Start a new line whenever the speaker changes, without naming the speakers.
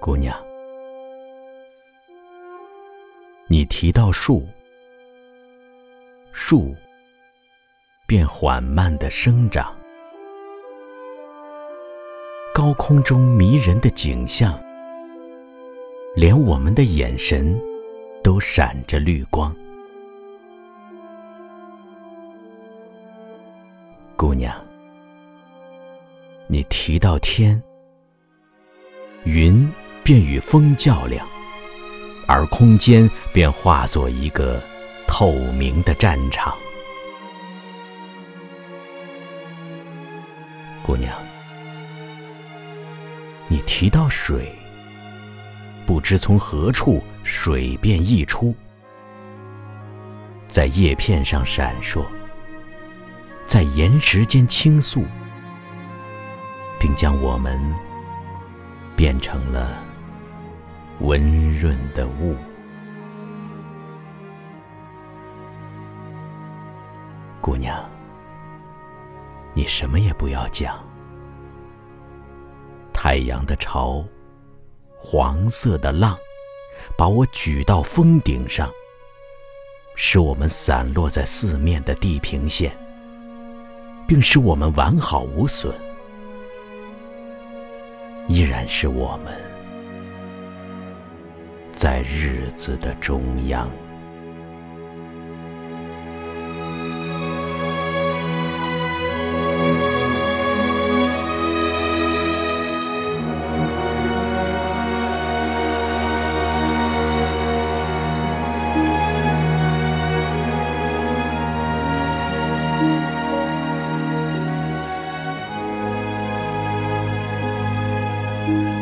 姑娘，你提到树，树便缓慢的生长。高空中迷人的景象，连我们的眼神都闪着绿光。姑娘，你提到天，云。便与风较量，而空间便化作一个透明的战场。姑娘，你提到水，不知从何处水便溢出，在叶片上闪烁，在岩石间倾诉，并将我们变成了。温润的雾，姑娘，你什么也不要讲。太阳的潮，黄色的浪，把我举到峰顶上，使我们散落在四面的地平线，并使我们完好无损，依然是我们。在日子的中央。a